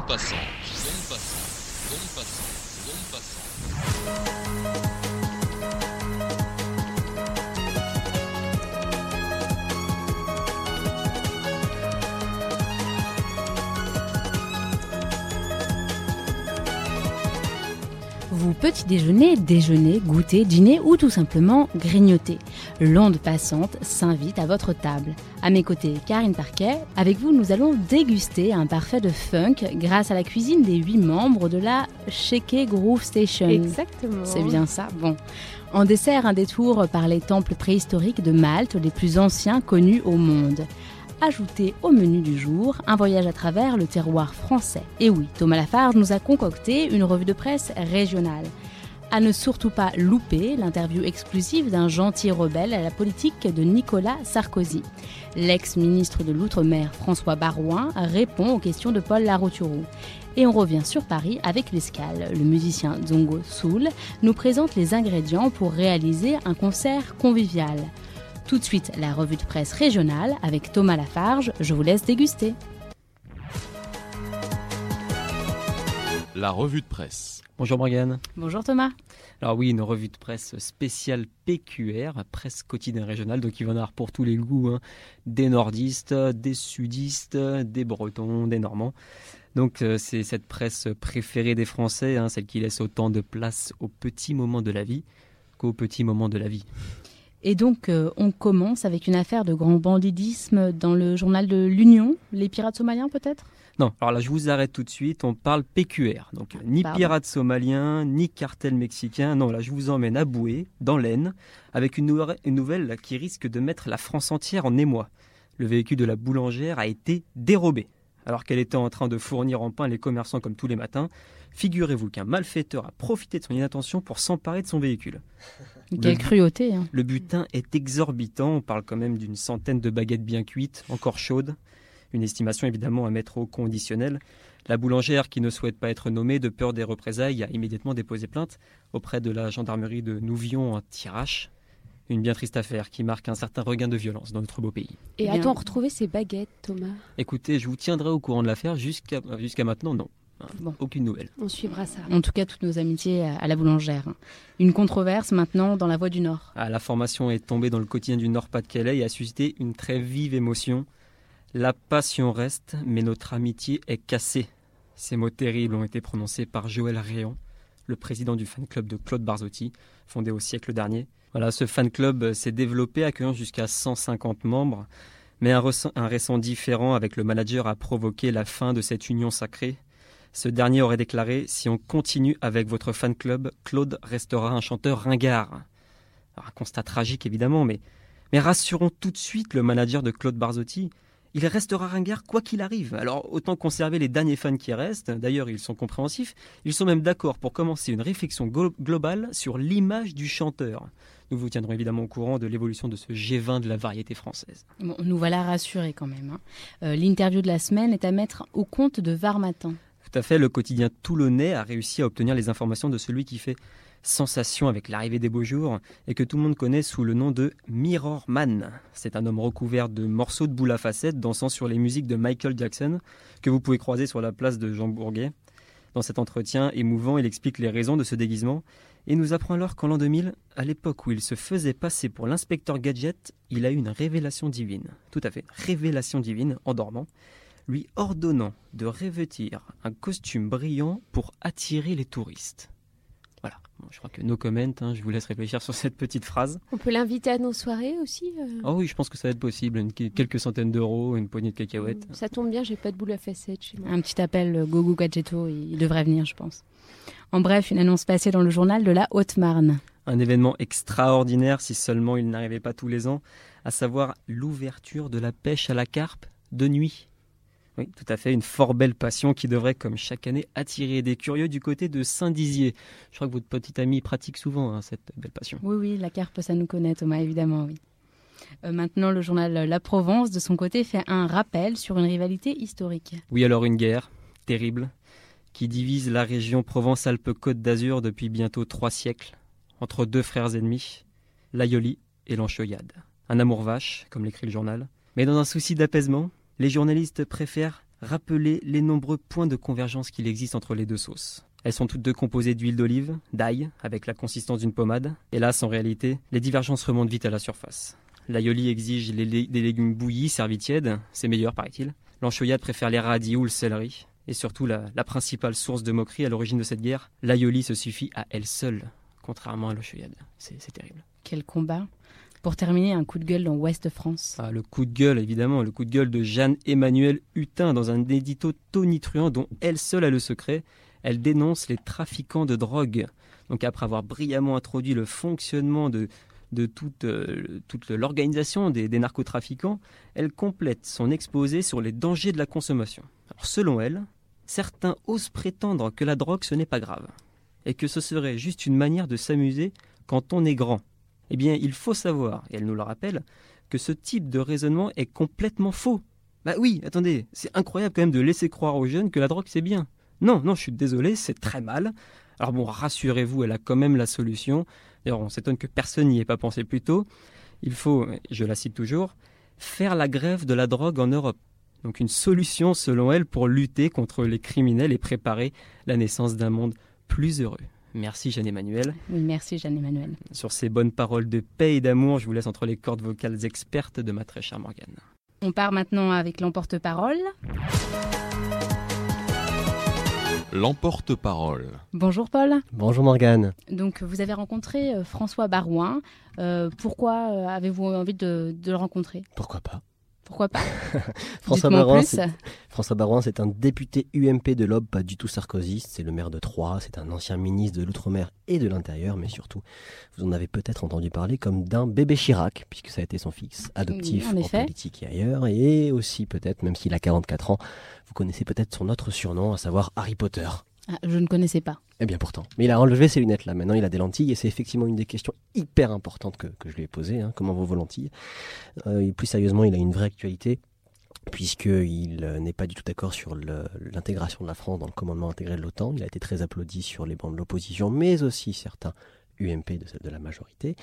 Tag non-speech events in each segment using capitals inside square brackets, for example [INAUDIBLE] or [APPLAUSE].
bande passante, bande passante, bande passante, bande passante. Vous petit déjeuner, déjeuner, goûter, dîner ou tout simplement grignoter. L'onde passante s'invite à votre table. À mes côtés, Karine Parquet. Avec vous, nous allons déguster un parfait de funk grâce à la cuisine des huit membres de la Sheke Groove Station. Exactement. C'est bien ça. Bon. En dessert, un détour par les temples préhistoriques de Malte, les plus anciens connus au monde. Ajouté au menu du jour, un voyage à travers le terroir français. Et oui, Thomas Lafarge nous a concocté une revue de presse régionale. À ne surtout pas louper l'interview exclusive d'un gentil rebelle à la politique de Nicolas Sarkozy. L'ex-ministre de l'Outre-mer François Barouin répond aux questions de Paul Larouturou. Et on revient sur Paris avec l'escale. Le musicien Zongo Soul nous présente les ingrédients pour réaliser un concert convivial. Tout de suite, la revue de presse régionale avec Thomas Lafarge. Je vous laisse déguster. La revue de presse. Bonjour Morgane. Bonjour Thomas. Alors oui, une revue de presse spéciale PQR, presse quotidienne régionale, donc il va y en avoir pour tous les goûts, hein. des nordistes, des sudistes, des bretons, des normands. Donc euh, c'est cette presse préférée des Français, hein, celle qui laisse autant de place aux petits moments de la vie qu'aux petits moments de la vie. Et donc, euh, on commence avec une affaire de grand bandidisme dans le journal de l'Union, les pirates somaliens peut-être? Non, alors là je vous arrête tout de suite, on parle PQR, donc ni Pardon. pirates somaliens, ni cartel mexicain, non là je vous emmène à Boué, dans l'Aisne, avec une, nou- une nouvelle là, qui risque de mettre la France entière en émoi. Le véhicule de la boulangère a été dérobé, alors qu'elle était en train de fournir en pain les commerçants comme tous les matins. Figurez-vous qu'un malfaiteur a profité de son inattention pour s'emparer de son véhicule. Quelle Le- cruauté hein. Le butin est exorbitant, on parle quand même d'une centaine de baguettes bien cuites, encore chaudes. Une estimation évidemment à mettre au conditionnel. La boulangère, qui ne souhaite pas être nommée de peur des représailles, a immédiatement déposé plainte auprès de la gendarmerie de Nouvion en Tirache. Une bien triste affaire qui marque un certain regain de violence dans notre beau pays. Et Bien. a-t-on retrouvé ces baguettes, Thomas? Écoutez, je vous tiendrai au courant de l'affaire jusqu'à jusqu'à maintenant, non. Hein, Bon. Aucune nouvelle. On suivra ça. En tout cas, toutes nos amitiés à la boulangère. Une controverse maintenant dans la Voix du Nord. Ah, la formation est tombée dans le quotidien du Nord-Pas-de-Calais et a suscité une très vive émotion. La passion reste, mais notre amitié est cassée. Ces mots terribles ont été prononcés par Joël Réan, le président du fan club de Claude Barzotti, fondé au siècle dernier. Voilà, ce fan club euh, s'est développé, accueillant jusqu'à 150 membres, mais un, récent différent avec le manager a provoqué la fin de cette union sacrée. Ce dernier aurait déclaré Si on continue avec votre fan club, Claude restera un chanteur ringard. Un constat tragique évidemment, mais, rassurons tout de suite le manager de Claude Barzotti. Il restera ringard quoi qu'il arrive. Alors autant conserver les derniers fans qui restent. D'ailleurs, ils sont compréhensifs. Ils sont même d'accord pour commencer une réflexion glo- globale sur l'image du chanteur. Nous vous tiendrons évidemment au courant de l'évolution de ce G20 de la variété française. Bon, nous voilà rassurés quand même. hein. Euh, L'interview de la semaine est à mettre au compte de Var Matin. Tout à fait, le quotidien toulonnais a réussi à obtenir les informations de celui qui fait sensation avec l'arrivée des beaux jours et que tout le monde connaît sous le nom de Mirror Man. C'est un homme recouvert de morceaux de boule à facettes dansant sur les musiques de Michael Jackson que vous pouvez croiser sur la place de Jean Bourguet. Dans cet entretien émouvant, il explique les raisons de ce déguisement et nous apprend alors qu'en l'an 2000, à l'époque où il se faisait passer pour l'inspecteur Gadget, il a eu une révélation divine. Tout à fait, révélation divine en dormant lui ordonnant de revêtir un costume brillant pour attirer les touristes. Bon, je crois que no comment, hein, je vous laisse réfléchir sur cette petite phrase. On peut l'inviter à nos soirées aussi euh? Ah oui, je pense que ça va être possible, une- quelques centaines d'euros, une poignée de cacahuètes. Ça tombe bien, j'ai pas de boule à facettes chez moi. Un petit appel euh, Gogo Gadgetto, il devrait venir, je pense. En bref, une annonce passée dans le journal de la Haute-Marne. Un événement extraordinaire si seulement il n'arrivait pas tous les ans, à savoir l'ouverture de la pêche à la carpe de nuit. Oui, tout à fait, une fort belle passion qui devrait, comme chaque année, attirer des curieux du côté de Saint-Dizier. Je crois que votre petite amie pratique souvent hein, cette belle passion. Oui, oui, la carpe, ça nous connaît, Thomas, évidemment, oui. Euh, maintenant, le journal La Provence, de son côté, fait un rappel sur une rivalité historique. Oui, alors une guerre terrible qui divise la région Provence-Alpes-Côte d'Azur depuis bientôt trois siècles entre deux frères ennemis, l'Aioli et l'Anchoyade. Un amour vache, comme l'écrit le journal. Mais dans un souci d'apaisement, les journalistes préfèrent rappeler les nombreux points de convergence qu'il existe entre les deux sauces. Elles sont toutes deux composées d'huile d'olive, d'ail, avec la consistance d'une pommade. Hélas, en réalité, les divergences remontent vite à la surface. L'aioli exige des légumes bouillis, servis tièdes, c'est meilleur, paraît-il. L'enchoyade préfère les radis ou le céleri. Et surtout, la, principale source de moquerie à l'origine de cette guerre, l'aioli se suffit à elle seule, contrairement à l'enchoyade. C'est terrible. Quel combat pour terminer, un coup de gueule dans Ouest France. Ah, le coup de gueule, évidemment, le coup de gueule de Jeanne-Emmanuelle Hutin dans un édito tonitruant dont elle seule a le secret. Elle dénonce les trafiquants de drogue. Donc après avoir brillamment introduit le fonctionnement de, de toute, euh, toute l'organisation des, narcotrafiquants, elle complète son exposé sur les dangers de la consommation. selon elle, certains osent prétendre que la drogue ce n'est pas grave, et que ce serait juste une manière de s'amuser quand on est grand. Eh bien, il faut savoir, et elle nous le rappelle, que ce type de raisonnement est complètement faux. Bah oui, attendez, c'est incroyable quand même de laisser croire aux jeunes que la drogue c'est bien. Non, non, je suis désolé, c'est très mal. Alors bon, rassurez-vous, elle a quand même la solution. D'ailleurs, on s'étonne que personne n'y ait pas pensé plus tôt. Il faut, je la cite toujours, faire la grève de la drogue en Europe. Donc une solution selon elle pour lutter contre les criminels et préparer la naissance d'un monde plus heureux. Merci Jeanne-Emmanuel. Oui, merci Jeanne-Emmanuel. Sur ces bonnes paroles de paix et d'amour, je vous laisse entre les cordes vocales expertes de ma très chère Morgane. On part maintenant avec l'emporte-parole. L'emporte-parole. Bonjour Paul. Bonjour Morgane. Donc vous avez rencontré euh, François Barouin. Euh, pourquoi euh, avez-vous envie de le rencontrer? Pourquoi pas? Pourquoi pas [LAUGHS] François Barouin, François Barouin, c'est un député UMP de l'Aube, pas du tout sarkozyste. C'est le maire de Troyes, c'est un ancien ministre de l'Outre-mer et de l'Intérieur, mais surtout, vous en avez peut-être entendu parler comme d'un bébé Chirac, puisque ça a été son fils adoptif en, politique et ailleurs, et aussi peut-être, même s'il a 44 ans, vous connaissez peut-être son autre surnom, à savoir Harry Potter. Ah, je ne connaissais pas. Eh bien pourtant. Mais il a enlevé ses lunettes là. Maintenant, il a des lentilles et c'est effectivement une des questions hyper importantes que, je lui ai posées. Hein. comment vont vos lentilles? Euh, Plus sérieusement, il a une vraie actualité puisqu'il euh, n'est pas du tout d'accord sur l'intégration de la France dans le commandement intégré de l'OTAN. Il a été très applaudi sur les bancs de l'opposition, mais aussi certains UMP de, de la majorité.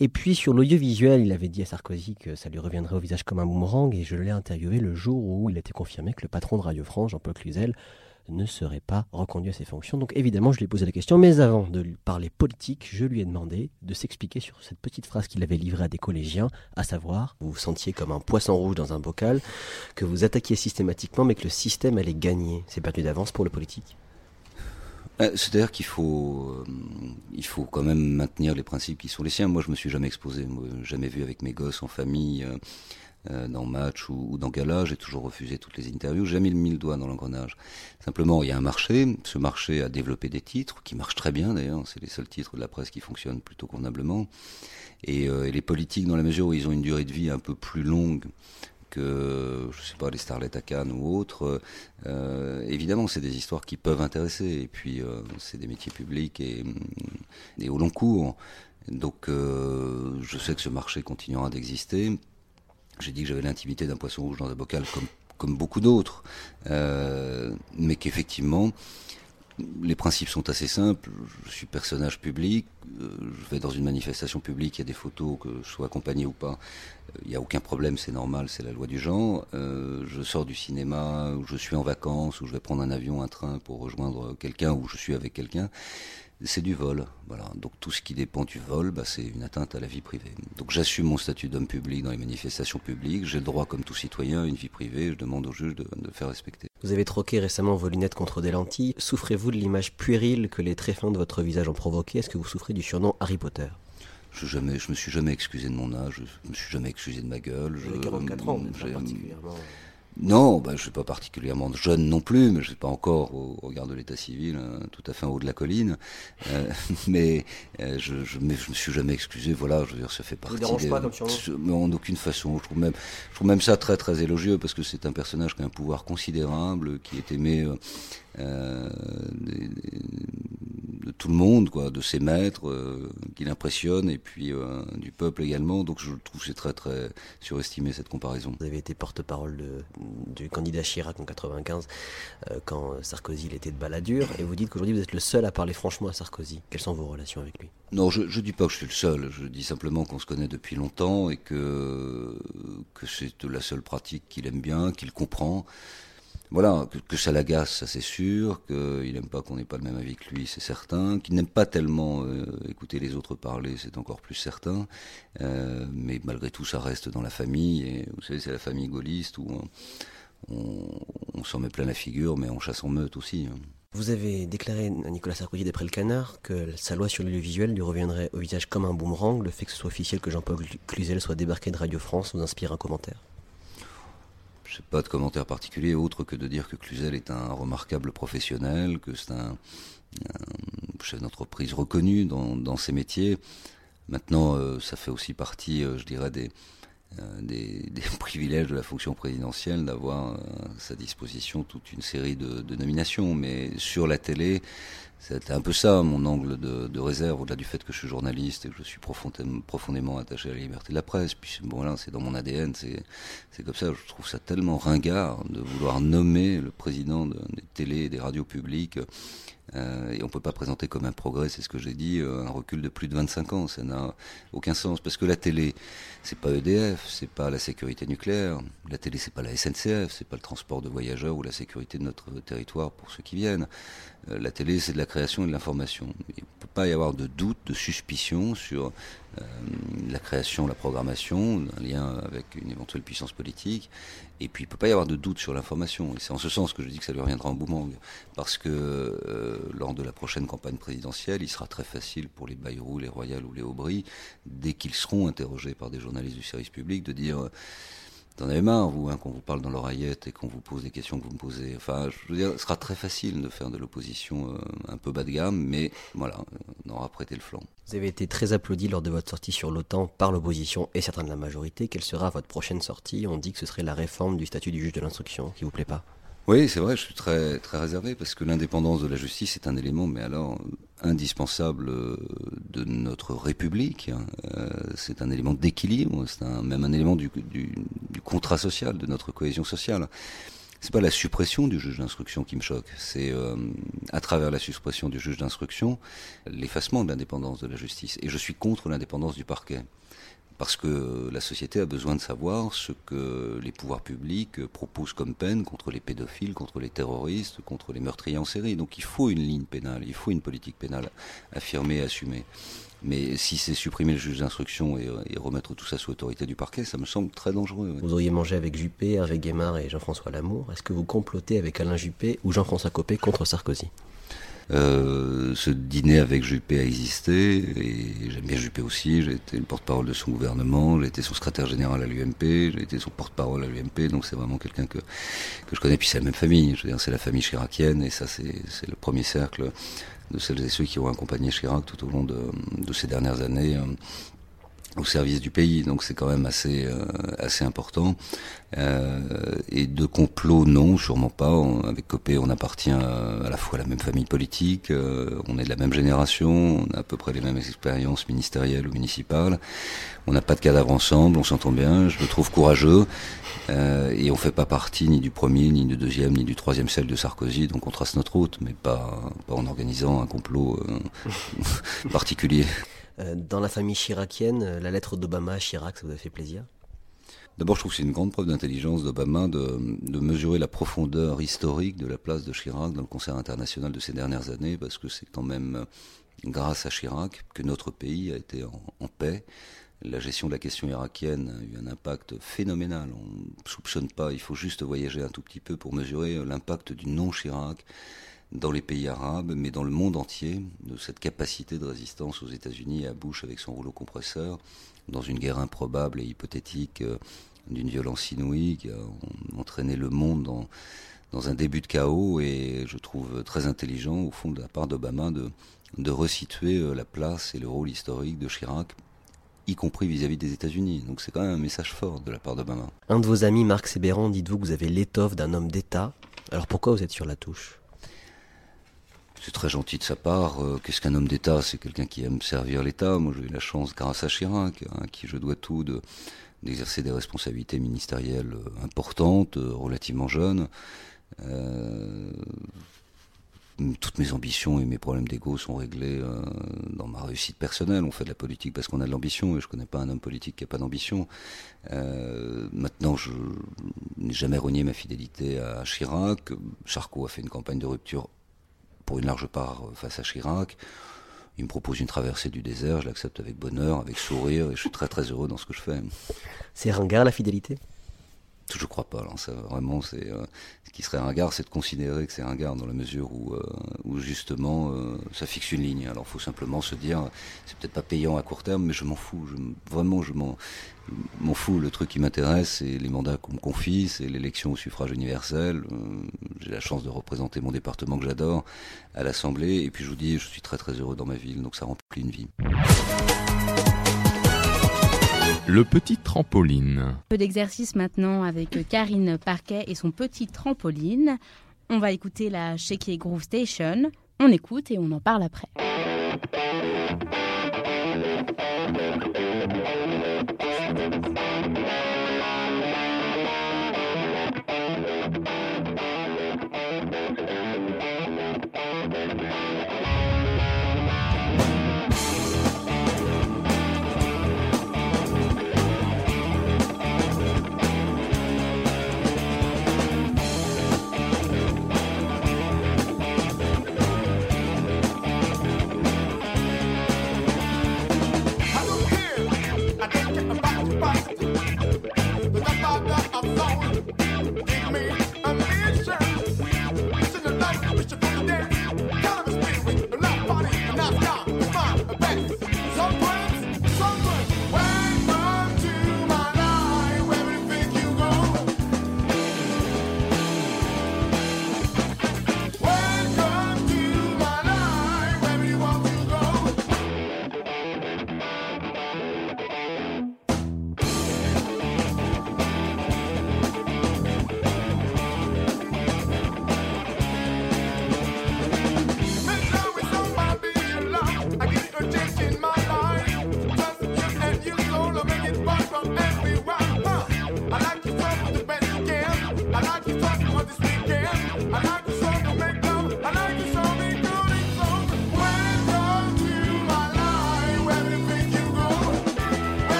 Et puis sur l'audiovisuel, il avait dit à Sarkozy que ça lui reviendrait au visage comme un boomerang, et je l'ai interviewé le jour où il a été confirmé que le patron de Radio France, Jean-Paul Cluzel, ne serait pas reconduit à ses fonctions. Donc évidemment, je lui ai posé la question, mais avant de parler politique, je lui ai demandé de s'expliquer sur cette petite phrase qu'il avait livrée à des collégiens, à savoir, vous vous sentiez comme un poisson rouge dans un bocal, que vous attaquiez systématiquement, mais que le système allait gagner. C'est perdu d'avance pour le politique? Euh, c'est-à-dire qu'il faut, euh, faut quand même maintenir les principes qui sont les siens. Moi, je me suis jamais exposé, jamais vu avec mes gosses en famille. Euh, euh, dans Match ou, dans Gala, j'ai toujours refusé toutes les interviews, j'ai jamais mis le doigt dans l'engrenage. Simplement, il y a un marché, ce marché a développé des titres, qui marchent très bien d'ailleurs, c'est les seuls titres de la presse qui fonctionnent plutôt convenablement. Et, euh, et, les politiques, dans la mesure où ils ont une durée de vie un peu plus longue que, je sais pas, les starlets à Cannes ou autres, euh, évidemment, c'est des histoires qui peuvent intéresser. Et puis, euh, c'est des métiers publics et, et au long cours. Donc, euh, je sais que ce marché continuera d'exister. J'ai dit que j'avais l'intimité d'un poisson rouge dans un bocal comme, beaucoup d'autres, euh, mais qu'effectivement, les principes sont assez simples. Je suis personnage public, euh, je vais dans une manifestation publique, il y a des photos, que je sois accompagné ou pas, euh, il n'y a aucun problème, c'est normal, c'est la loi du genre. je sors du cinéma, ou je suis en vacances, ou je vais prendre un avion, un train pour rejoindre quelqu'un, ou je suis avec quelqu'un c'est du vol. Voilà. Donc tout ce qui dépend du vol, bah, c'est une atteinte à la vie privée. Donc j'assume mon statut d'homme public dans les manifestations publiques. J'ai le droit, comme tout citoyen, à une vie privée. Je demande au juge de, de faire respecter. Vous avez troqué récemment vos lunettes contre des lentilles. Souffrez-vous de l'image puérile que les tréfonds de votre visage ont provoqué Est-ce que vous souffrez du surnom Harry Potter? Je, jamais, je me suis jamais excusé de mon âge, je me suis jamais excusé de ma gueule. J'ai 44 ans, particulièrement. Non, ben, je ne suis pas particulièrement jeune non plus, mais je ne suis pas encore au regard de l'état civil, hein, tout à fait en haut de la colline. Euh, [LAUGHS] mais euh, je ne je, me suis jamais excusé, voilà, je veux dire, ça fait partie. Ça pas comme Mais en aucune façon. Je trouve, même, je trouve même ça très très élogieux parce que c'est un personnage qui a un pouvoir considérable, qui est aimé euh, euh, de, tout le monde, quoi, de ses maîtres, euh, qui l'impressionnent, et puis euh, du peuple également. Donc je trouve que c'est très très surestimé cette comparaison. Vous avez été porte-parole du candidat Chirac en 95, quand Sarkozy il était de baladure, et vous dites qu'aujourd'hui vous êtes le seul à parler franchement à Sarkozy. Quelles sont vos relations avec lui? Non, je ne dis pas que je suis le seul, je dis simplement qu'on se connaît depuis longtemps et que, que c'est la seule pratique qu'il aime bien, qu'il comprend. Voilà, que, ça l'agace, ça c'est sûr, qu'il n'aime pas qu'on n'ait pas le même avis que lui, c'est certain, qu'il n'aime pas tellement euh, écouter les autres parler, c'est encore plus certain, euh, mais malgré tout ça reste dans la famille, et vous savez c'est la famille gaulliste où on s'en met plein la figure, mais on chasse en meute aussi. hein. Vous avez déclaré à Nicolas Sarkozy d'après le canard que sa loi sur l'audiovisuel lui reviendrait au visage comme un boomerang. Le fait que ce soit officiel que Jean-Paul Cluzel soit débarqué de Radio France vous inspire un commentaire? Je n'ai pas de commentaire particulier autre que de dire que Cluzel est un remarquable professionnel, que c'est un, chef d'entreprise reconnu dans, ses métiers. Maintenant, euh, ça fait aussi partie, euh, je dirais, des, des, [LAUGHS] des, privilèges de la fonction présidentielle d'avoir à sa disposition toute une série de, de nominations. Mais sur la télé, c'était un peu ça mon angle de, de réserve, au-delà du fait que je suis journaliste et que je suis profondément, profondément attaché à la liberté de la presse. Puis bon, voilà, c'est dans mon ADN, c'est c'est comme ça. Je trouve ça tellement ringard de vouloir nommer le président de, des télés et des radios publiques. Euh, et on peut pas présenter comme un progrès, c'est ce que j'ai dit, euh, un recul de plus de 25 ans. Ça n'a aucun sens parce que la télé, c'est pas EDF, c'est pas la sécurité nucléaire. La télé, c'est pas la SNCF, c'est pas le transport de voyageurs ou la sécurité de notre territoire pour ceux qui viennent. Euh, la télé, c'est de la création et de l'information. Il ne peut pas y avoir de doute, de suspicion sur euh, la création, la programmation, un lien avec une éventuelle puissance politique. Et puis, il ne peut pas y avoir de doute sur l'information. Et c'est en ce sens que je dis que ça lui reviendra en boomerang. Parce que euh, lors de la prochaine campagne présidentielle, il sera très facile pour les Bayrou, les Royal ou les Aubry, dès qu'ils seront interrogés par des journalistes du service public, de dire... T'en avez marre, vous, hein, qu'on vous parle dans l'oreillette et qu'on vous pose des questions que vous me posez. Enfin, je veux dire, ce sera très facile de faire de l'opposition euh, un peu bas de gamme, mais voilà, on aura prêté le flanc. Vous avez été très applaudi lors de votre sortie sur l'OTAN par l'opposition et certains de la majorité. Quelle sera votre prochaine sortie? On dit que ce serait la réforme du statut du juge de l'instruction, qui vous plaît pas oui, c'est vrai, je suis très très réservé parce que l'indépendance de la justice est un élément, mais alors indispensable de notre République. Hein. Euh, c'est un élément d'équilibre, c'est un, même un élément du, contrat social, de notre cohésion sociale. C'est pas la suppression du juge d'instruction qui me choque, c'est euh, à travers la suppression du juge d'instruction l'effacement de l'indépendance de la justice. Et je suis contre l'indépendance du parquet parce que la société a besoin de savoir ce que les pouvoirs publics proposent comme peine contre les pédophiles, contre les terroristes, contre les meurtriers en série. Donc il faut une ligne pénale, il faut une politique pénale affirmée, assumée. Mais si c'est supprimer le juge d'instruction et, et, remettre tout ça sous autorité du parquet, ça me semble très dangereux. Vous auriez mangé avec Juppé, Hervé Guémard et Jean-François Lamour. Est-ce que vous complotez avec Alain Juppé ou Jean-François Copé contre Sarkozy? Euh, ce dîner avec Juppé a existé, et j'aime bien Juppé aussi, j'ai été le porte-parole de son gouvernement, j'ai été son secrétaire général à l'UMP, j'ai été son porte-parole à l'UMP, donc c'est vraiment quelqu'un que, que je connais, puis c'est la même famille, je veux c'est la famille chiracienne, et ça c'est le premier cercle de celles et ceux qui ont accompagné Chirac tout au long de, ces dernières années au service du pays, donc c'est quand même assez euh, assez important. Euh, et de complot, non, sûrement pas. Avec Copé, on appartient à, la fois à la même famille politique, euh, on est de la même génération, on a à peu près les mêmes expériences ministérielles ou municipales. On n'a pas de cadavre ensemble, on s'entend bien. Je le trouve courageux. Euh, et on fait pas partie ni du premier, ni du deuxième, ni du troisième celle de Sarkozy, donc on trace notre route, mais pas, pas en organisant un complot [LAUGHS] particulier. Euh, dans la famille chiracienne, la lettre d'Obama à Chirac, ça vous a fait plaisir? D'abord, je trouve que c'est une grande preuve d'intelligence d'Obama de, de, mesurer la profondeur historique de la place de Chirac dans le concert international de ces dernières années, parce que c'est quand même grâce à Chirac que notre pays a été en, en paix. La gestion de la question irakienne a eu un impact phénoménal. On ne soupçonne pas, il faut juste voyager un tout petit peu pour mesurer l'impact du non-Chirac dans les pays arabes, mais dans le monde entier, de cette capacité de résistance aux États-Unis à Bush avec son rouleau compresseur, dans une guerre improbable et hypothétique, euh, d'une violence inouïe qui a entraîné le monde dans, un début de chaos. Et je trouve très intelligent, au fond, de la part d'Obama, de, resituer euh, la place et le rôle historique de Chirac y compris vis-à-vis -vis des États-Unis. Donc c'est quand même un message fort de la part d'Obama. Un de vos amis, Marc Sébéran, dites-vous que vous avez l'étoffe d'un homme d'État. Alors pourquoi vous êtes sur la touche? C'est très gentil de sa part. Euh, Qu'est-ce qu'un homme d'État? C'est quelqu'un qui aime servir l'État. Moi, j'ai eu la chance, grâce à Chirac, à qui je dois tout, de d'exercer des responsabilités ministérielles importantes, euh, relativement jeunes. Euh, toutes mes ambitions et mes problèmes d'ego sont réglés euh, dans ma réussite personnelle. On fait de la politique parce qu'on a de l'ambition et je connais pas un homme politique qui a pas d'ambition. Euh, maintenant, je n'ai jamais renié ma fidélité à Chirac. Charcot a fait une campagne de rupture pour une large part euh, face à Chirac. Il me propose une traversée du désert, je l'accepte avec bonheur, avec sourire, et je suis très très heureux dans ce que je fais. C'est ringard la fidélité? Je crois pas. Ça, vraiment, c'est euh, ce qui serait ringard, c'est de considérer que c'est ringard dans la mesure où, euh, justement, euh, ça fixe une ligne. Alors, faut simplement se dire, c'est peut-être pas payant à court terme, mais je m'en fous. Je, vraiment, je m'en m'en fous. Le truc qui m'intéresse, c'est les mandats qu'on me confie, c'est l'élection au suffrage universel. J'ai la chance de représenter mon département que j'adore à l'Assemblée. Et puis, je vous dis, je suis très très heureux dans ma ville, donc ça remplit une vie. Le petit trampoline. Un peu d'exercice maintenant avec Karine Parquet et son petit trampoline. On va écouter la Shaky Groove Station. On écoute et on en parle après.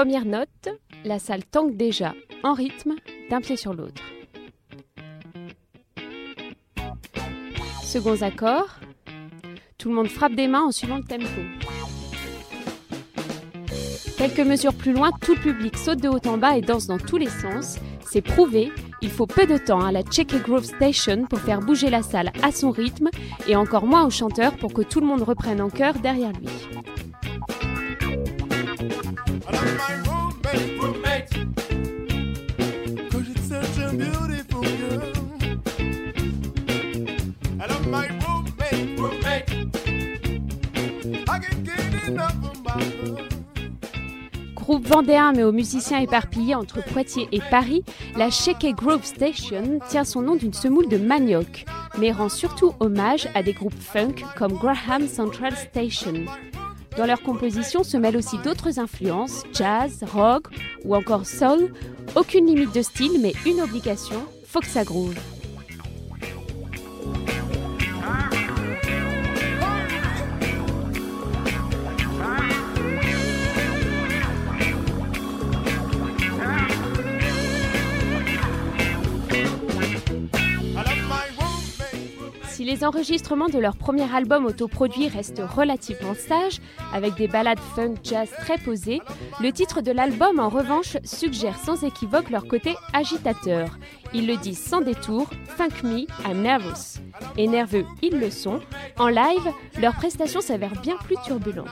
Première note, la salle tangue déjà, en rythme, d'un pied sur l'autre. Seconds accords, tout le monde frappe des mains en suivant le tempo. Quelques mesures plus loin, tout le public saute de haut en bas et danse dans tous les sens. C'est prouvé, il faut peu de temps à la Check Grove Station pour faire bouger la salle à son rythme et encore moins au chanteur pour que tout le monde reprenne en chœur derrière lui. Groupe vendéen mais aux musiciens éparpillés entre Poitiers et Paris, la Sheke Grove Station tient son nom d'une semoule de manioc, mais rend surtout hommage à des groupes funk comme Graham Central Station. Dans leur composition se mêlent aussi d'autres influences, jazz, rock ou encore soul. Aucune limite de style, mais une obligation, faut que groove. Les enregistrements de leur premier album autoproduit restent relativement sages, avec des ballades funk jazz très posées, le titre de l'album en revanche suggère sans équivoque leur côté agitateur. Ils le disent sans détour, Funk me, I'm nervous. Et nerveux, ils le sont. En live, leur prestation s'avère bien plus turbulente.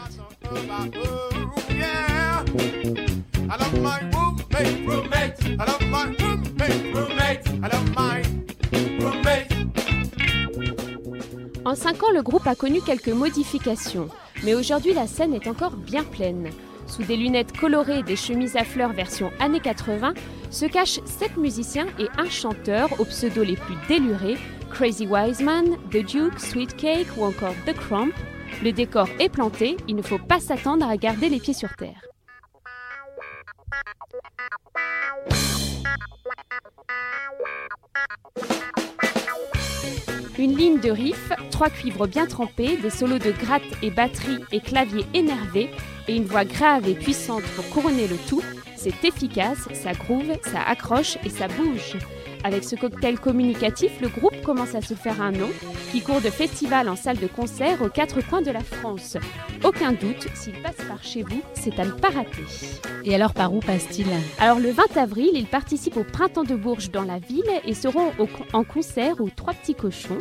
En 5 ans, le groupe a connu quelques modifications, mais aujourd'hui la scène est encore bien pleine. Sous des lunettes colorées et des chemises à fleurs version années 80, se cachent 7 musiciens et un chanteur aux pseudos les plus délurés, Crazy Wiseman, The Duke, Sweet Cake ou encore The Crump. Le décor est planté, il ne faut pas s'attendre à garder les pieds sur terre. Une ligne de riff, trois cuivres bien trempés, des solos de gratte et batterie et clavier énervés, et une voix grave et puissante pour couronner le tout. C'est efficace, ça groove, ça accroche et ça bouge. Avec ce cocktail communicatif, le groupe commence à se faire un nom qui court de festival en salle de concert aux quatre coins de la France. Aucun doute, s'il passe par chez vous, c'est à ne pas rater. Et alors par où passe-t-il? Alors le 20 avril, ils participent au Printemps de Bourges dans la ville et seront au- en concert aux Trois Petits Cochons.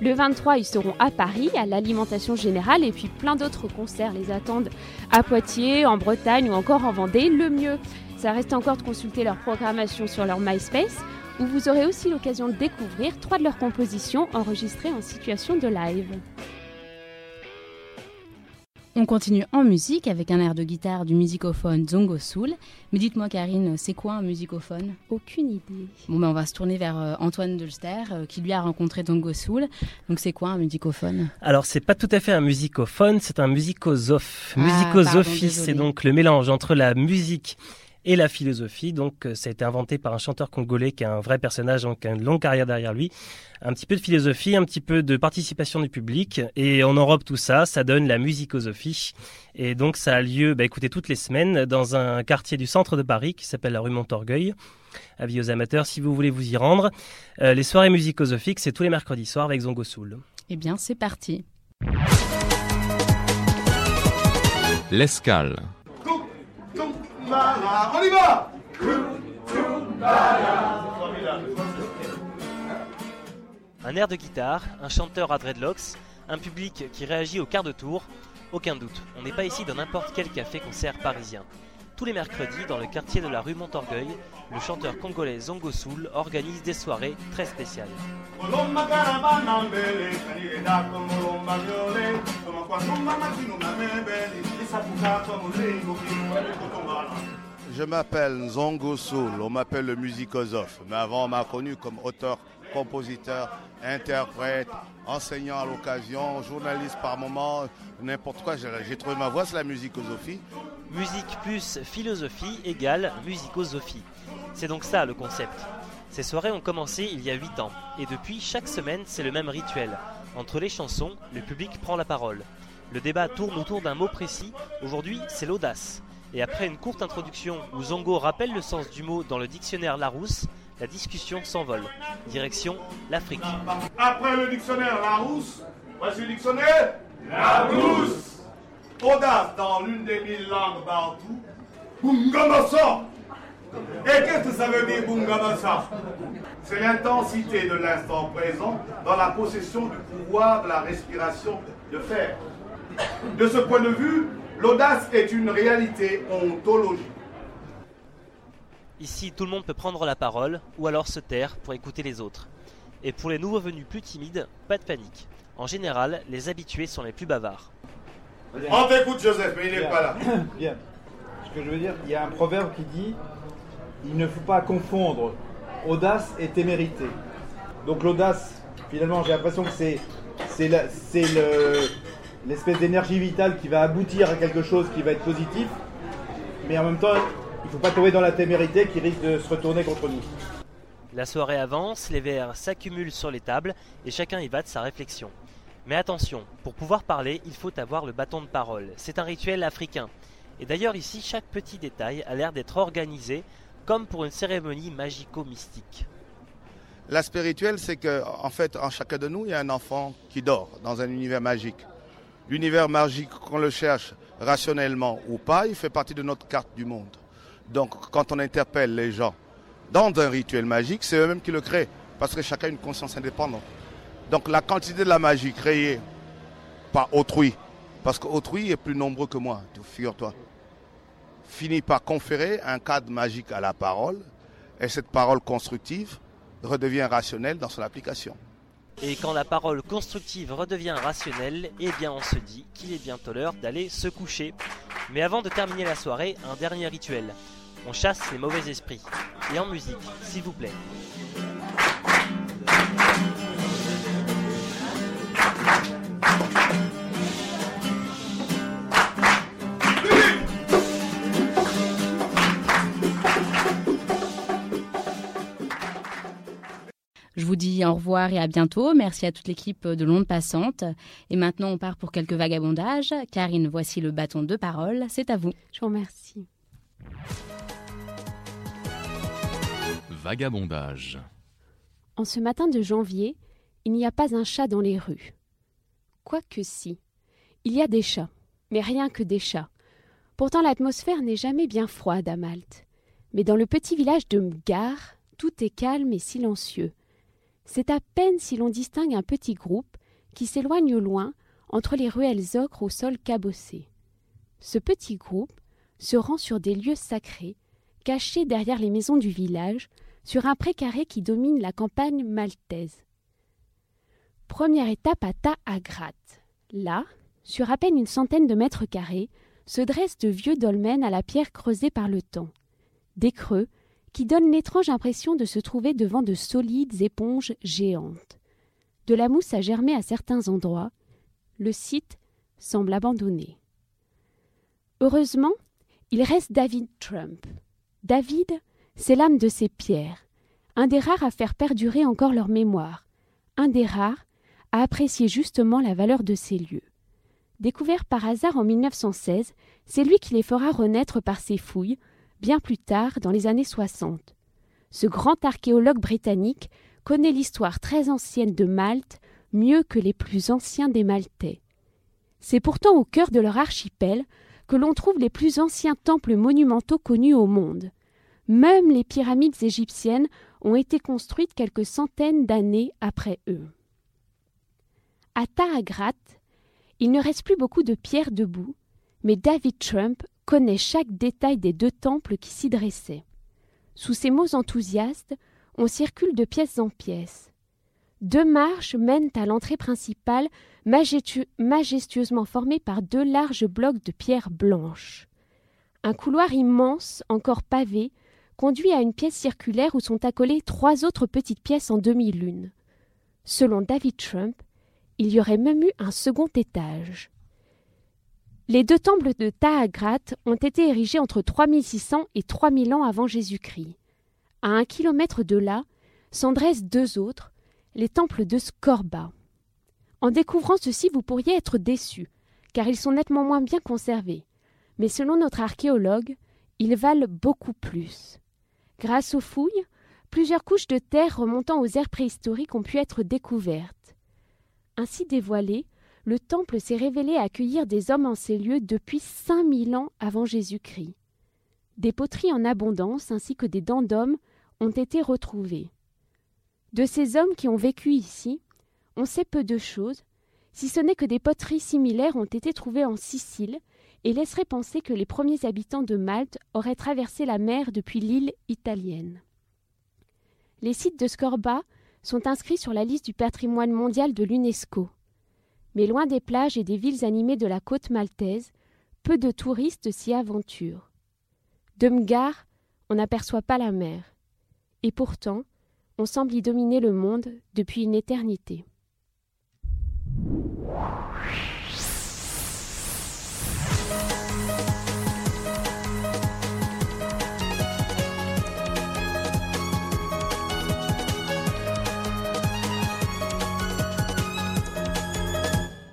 Le 23, ils seront à Paris, à l'Alimentation Générale, et puis plein d'autres concerts les attendent à Poitiers, en Bretagne ou encore en Vendée. Le mieux, ça reste encore de consulter leur programmation sur leur MySpace, où vous aurez aussi l'occasion de découvrir trois de leurs compositions enregistrées en situation de live. On continue en musique avec un air de guitare du musicophone Zongo Soul. Mais dites-moi Karine, c'est quoi un musicophone? Aucune idée. Bon ben on va se tourner vers euh, Antoine Delster euh, qui lui a rencontré Zongo Soul. Donc c'est quoi un musicophone? Alors, c'est pas tout à fait un musicophone, c'est un musicosophe. Ah, c'est donc le mélange entre la musique et la philosophie. Donc, euh, ça a été inventé par un chanteur congolais qui a un vrai personnage, donc une longue carrière derrière lui. Un petit peu de philosophie, un petit peu de participation du public. Et on enrobe tout ça, ça donne la musicosophie. Et donc, ça a lieu, bah, écoutez, toutes les semaines dans un quartier du centre de Paris qui s'appelle la rue Montorgueil. Avis aux amateurs, si vous voulez vous y rendre. Euh, les soirées musicosophiques, c'est tous les mercredis soirs avec Zongo Soul. Eh bien c'est parti. L'escale. Un air de guitare, un chanteur à dreadlocks, un public qui réagit au quart de tour. Aucun doute, on n'est pas ici dans n'importe quel café-concert parisien. Tous les mercredis, dans le quartier de la rue Montorgueil, le chanteur congolais Zongo Soul organise des soirées très spéciales. Je m'appelle Nzongo Soul, on m'appelle le musicosophe, mais avant on m'a connu comme auteur, compositeur, interprète, enseignant à l'occasion, journaliste par moment, n'importe quoi. J'ai trouvé ma voix, c'est la musicosophie. Musique plus philosophie égale musicosophie. C'est donc ça le concept. Ces soirées ont commencé il y a 8 ans, et depuis chaque semaine c'est le même rituel. Entre les chansons, le public prend la parole. Le débat tourne autour d'un mot précis, aujourd'hui c'est l'audace. Et après une courte introduction où Zongo rappelle le sens du mot dans le dictionnaire Larousse, la discussion s'envole. Direction l'Afrique. Après le dictionnaire Larousse, voici le dictionnaire Larousse. Audace dans l'une des mille langues Bantou. Bungamassa. Et qu'est-ce que ça veut dire Bungamassa C'est l'intensité de l'instant présent dans la possession du pouvoir de la respiration de fer. De ce point de vue, l'audace est une réalité ontologique. Ici, tout le monde peut prendre la parole ou alors se taire pour écouter les autres. Et pour les nouveaux venus plus timides, pas de panique. En général, les habitués sont les plus bavards. On t'écoute Joseph, mais il n'est pas là. [COUGHS] Bien. Ce que je veux dire, il y a un proverbe qui dit il ne faut pas confondre audace et témérité. Donc l'audace, finalement, j'ai l'impression que c'est le- l'espèce d'énergie vitale qui va aboutir à quelque chose qui va être positif, mais en même temps, il ne faut pas tomber dans la témérité qui risque de se retourner contre nous. La soirée avance, les verres s'accumulent sur les tables et chacun y va de sa réflexion. Mais attention, pour pouvoir parler, il faut avoir le bâton de parole. C'est un rituel africain. Et d'ailleurs ici, chaque petit détail a l'air d'être organisé comme pour une cérémonie magico-mystique. La spirituelle, c'est que, en fait, en chacun de nous, il y a un enfant qui dort dans un univers magique. L'univers magique, qu'on le cherche rationnellement ou pas, il fait partie de notre carte du monde. Donc, quand on interpelle les gens dans un rituel magique, c'est eux-mêmes qui le créent, parce que chacun a une conscience indépendante. Donc, la quantité de la magie créée par autrui, parce qu'autrui est plus nombreux que moi, figure-toi, finit par conférer un cadre magique à la parole, et cette parole constructive redevient rationnelle dans son application. Et quand la parole constructive redevient rationnelle, eh bien on se dit qu'il est bientôt l'heure d'aller se coucher. Mais avant de terminer la soirée, un dernier rituel. On chasse les mauvais esprits. Et en musique, s'il vous plaît. Vous dis au revoir et à bientôt. Merci à toute l'équipe de l'onde passante. Et maintenant, on part pour quelques vagabondages. Karine, voici le bâton de parole. C'est à vous. Je vous remercie. Vagabondage. En ce matin de janvier, il n'y a pas un chat dans les rues. Quoique si. Il y a des chats, mais rien que des chats. Pourtant l'atmosphère n'est jamais bien froide à Malte. Mais dans le petit village de Mgar, tout est calme et silencieux. C'est à peine si l'on distingue un petit groupe qui s'éloigne au loin entre les ruelles ocres au sol cabossé. Ce petit groupe se rend sur des lieux sacrés, cachés derrière les maisons du village, sur un précaré qui domine la campagne maltaise. Première étape à Taagrat. Là, sur à peine une centaine de mètres carrés, se dressent de vieux dolmens à la pierre creusée par le temps. Des creux qui donnent l'étrange impression de se trouver devant de solides éponges géantes. De la mousse a germé à certains endroits. Le site semble abandonné. Heureusement, il reste David Trump. David, c'est l'âme de ces pierres, un des rares à faire perdurer encore leur mémoire, un des rares à apprécier justement la valeur de ces lieux. Découvert par hasard en 1916, c'est lui qui les fera renaître par ses fouilles, bien plus tard, dans les années 60. Ce grand archéologue britannique connaît l'histoire très ancienne de Malte mieux que les plus anciens des Maltais. C'est pourtant au cœur de leur archipel que l'on trouve les plus anciens temples monumentaux connus au monde. Même les pyramides égyptiennes ont été construites quelques centaines d'années après eux. À Taagrat, il ne reste plus beaucoup de pierres debout, mais David Trump connaît chaque détail des deux temples qui s'y dressaient. Sous ces mots enthousiastes, on circule de pièce en pièce. Deux marches mènent à l'entrée principale, majestu- majestueusement formée par deux larges blocs de pierre blanche. Un couloir immense, encore pavé, conduit à une pièce circulaire où sont accolées trois autres petites pièces en demi-lune. Selon David Trump, il y aurait même eu un second étage. Les deux temples de Taagrat ont été érigés entre 3600 et 3000 ans avant Jésus-Christ. À un kilomètre de là s'en dressent deux autres, les temples de Skorba. En découvrant ceci, vous pourriez être déçu, car ils sont nettement moins bien conservés. Mais selon notre archéologue, ils valent beaucoup plus. Grâce aux fouilles, plusieurs couches de terre remontant aux ères préhistoriques ont pu être découvertes. Ainsi dévoilé, le temple s'est révélé accueillir des hommes en ces lieux depuis 5000 ans avant Jésus-Christ. Des poteries en abondance ainsi que des dents d'hommes ont été retrouvées. De ces hommes qui ont vécu ici, on sait peu de choses, si ce n'est que des poteries similaires ont été trouvées en Sicile et laisseraient penser que les premiers habitants de Malte auraient traversé la mer depuis l'île italienne. Les sites de Scorba sont inscrits sur la liste du patrimoine mondial de l'UNESCO. Mais loin des plages et des villes animées de la côte maltaise, peu de touristes s'y aventurent. De Mgar, on n'aperçoit pas la mer. Et pourtant, on semble y dominer le monde depuis une éternité.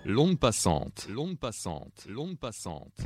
L'onde passante, l'onde passante, l'onde passante.